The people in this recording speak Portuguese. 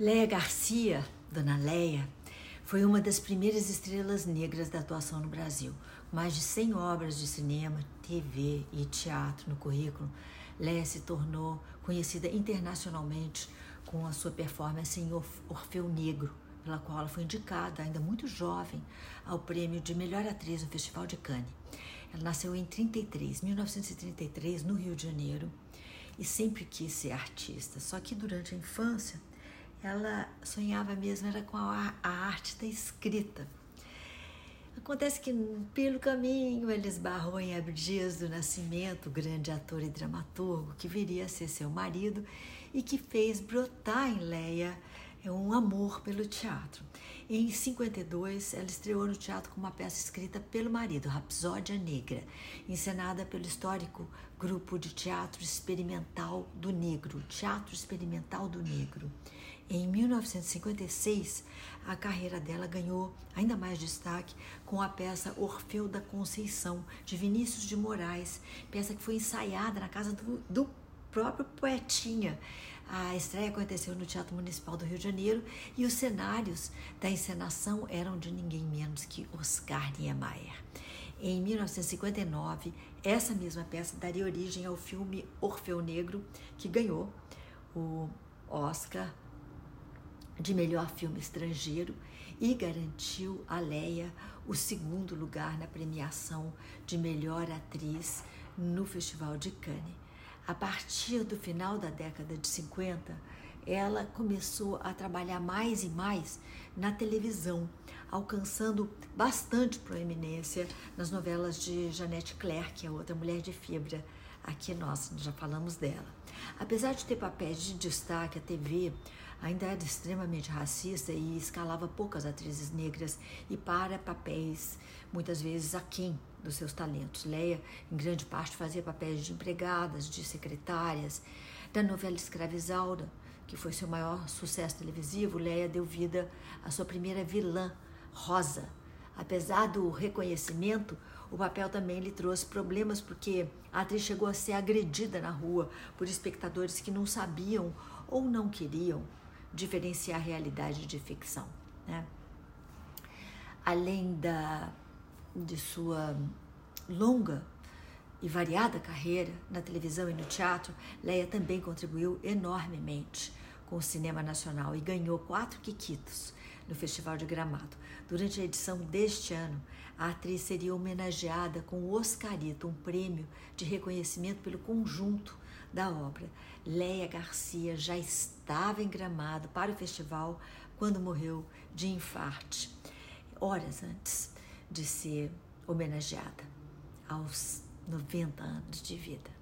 Léa Garcia, Dona Léa, foi uma das primeiras estrelas negras da atuação no Brasil. Mais de 100 obras de cinema, TV e teatro no currículo, Léa se tornou conhecida internacionalmente com a sua performance em Orfeu Negro, pela qual ela foi indicada, ainda muito jovem, ao prêmio de melhor atriz no Festival de Cannes. Ela nasceu em 33, 1933, no Rio de Janeiro, e sempre quis ser artista. Só que durante a infância ela sonhava mesmo era com a, a arte da escrita. Acontece que pelo caminho ele esbarrou em Abdias do Nascimento, grande ator e dramaturgo, que viria a ser seu marido e que fez brotar em Leia um amor pelo teatro. Em 52, ela estreou no teatro com uma peça escrita pelo marido, Rapsódia Negra, encenada pelo histórico grupo de teatro experimental do Negro, Teatro Experimental do Negro. Em 1956, a carreira dela ganhou ainda mais destaque com a peça Orfeu da Conceição, de Vinícius de Moraes, peça que foi ensaiada na casa do, do próprio Poetinha. A estreia aconteceu no Teatro Municipal do Rio de Janeiro e os cenários da encenação eram de ninguém menos que Oscar Niemeyer. Em 1959, essa mesma peça daria origem ao filme Orfeu Negro, que ganhou o Oscar de melhor filme estrangeiro e garantiu a Leia o segundo lugar na premiação de melhor atriz no Festival de Cannes. A partir do final da década de 50, ela começou a trabalhar mais e mais na televisão, alcançando bastante proeminência nas novelas de Janete Clerc, a outra mulher de fibra. Aqui nós já falamos dela. Apesar de ter papéis de destaque, a TV ainda era extremamente racista e escalava poucas atrizes negras e para papéis muitas vezes aquém dos seus talentos. Leia, em grande parte, fazia papéis de empregadas, de secretárias. Da novela Escravizaura, que foi seu maior sucesso televisivo, Leia deu vida à sua primeira vilã, Rosa. Apesar do reconhecimento, o papel também lhe trouxe problemas porque a atriz chegou a ser agredida na rua por espectadores que não sabiam ou não queriam diferenciar realidade de ficção. Né? Além da, de sua longa e variada carreira na televisão e no teatro, Leia também contribuiu enormemente com o cinema nacional e ganhou quatro quiquitos no Festival de Gramado. Durante a edição deste ano, a atriz seria homenageada com o Oscarito, um prêmio de reconhecimento pelo conjunto da obra. Leia Garcia já estava em Gramado para o festival quando morreu de infarte, horas antes de ser homenageada, aos 90 anos de vida.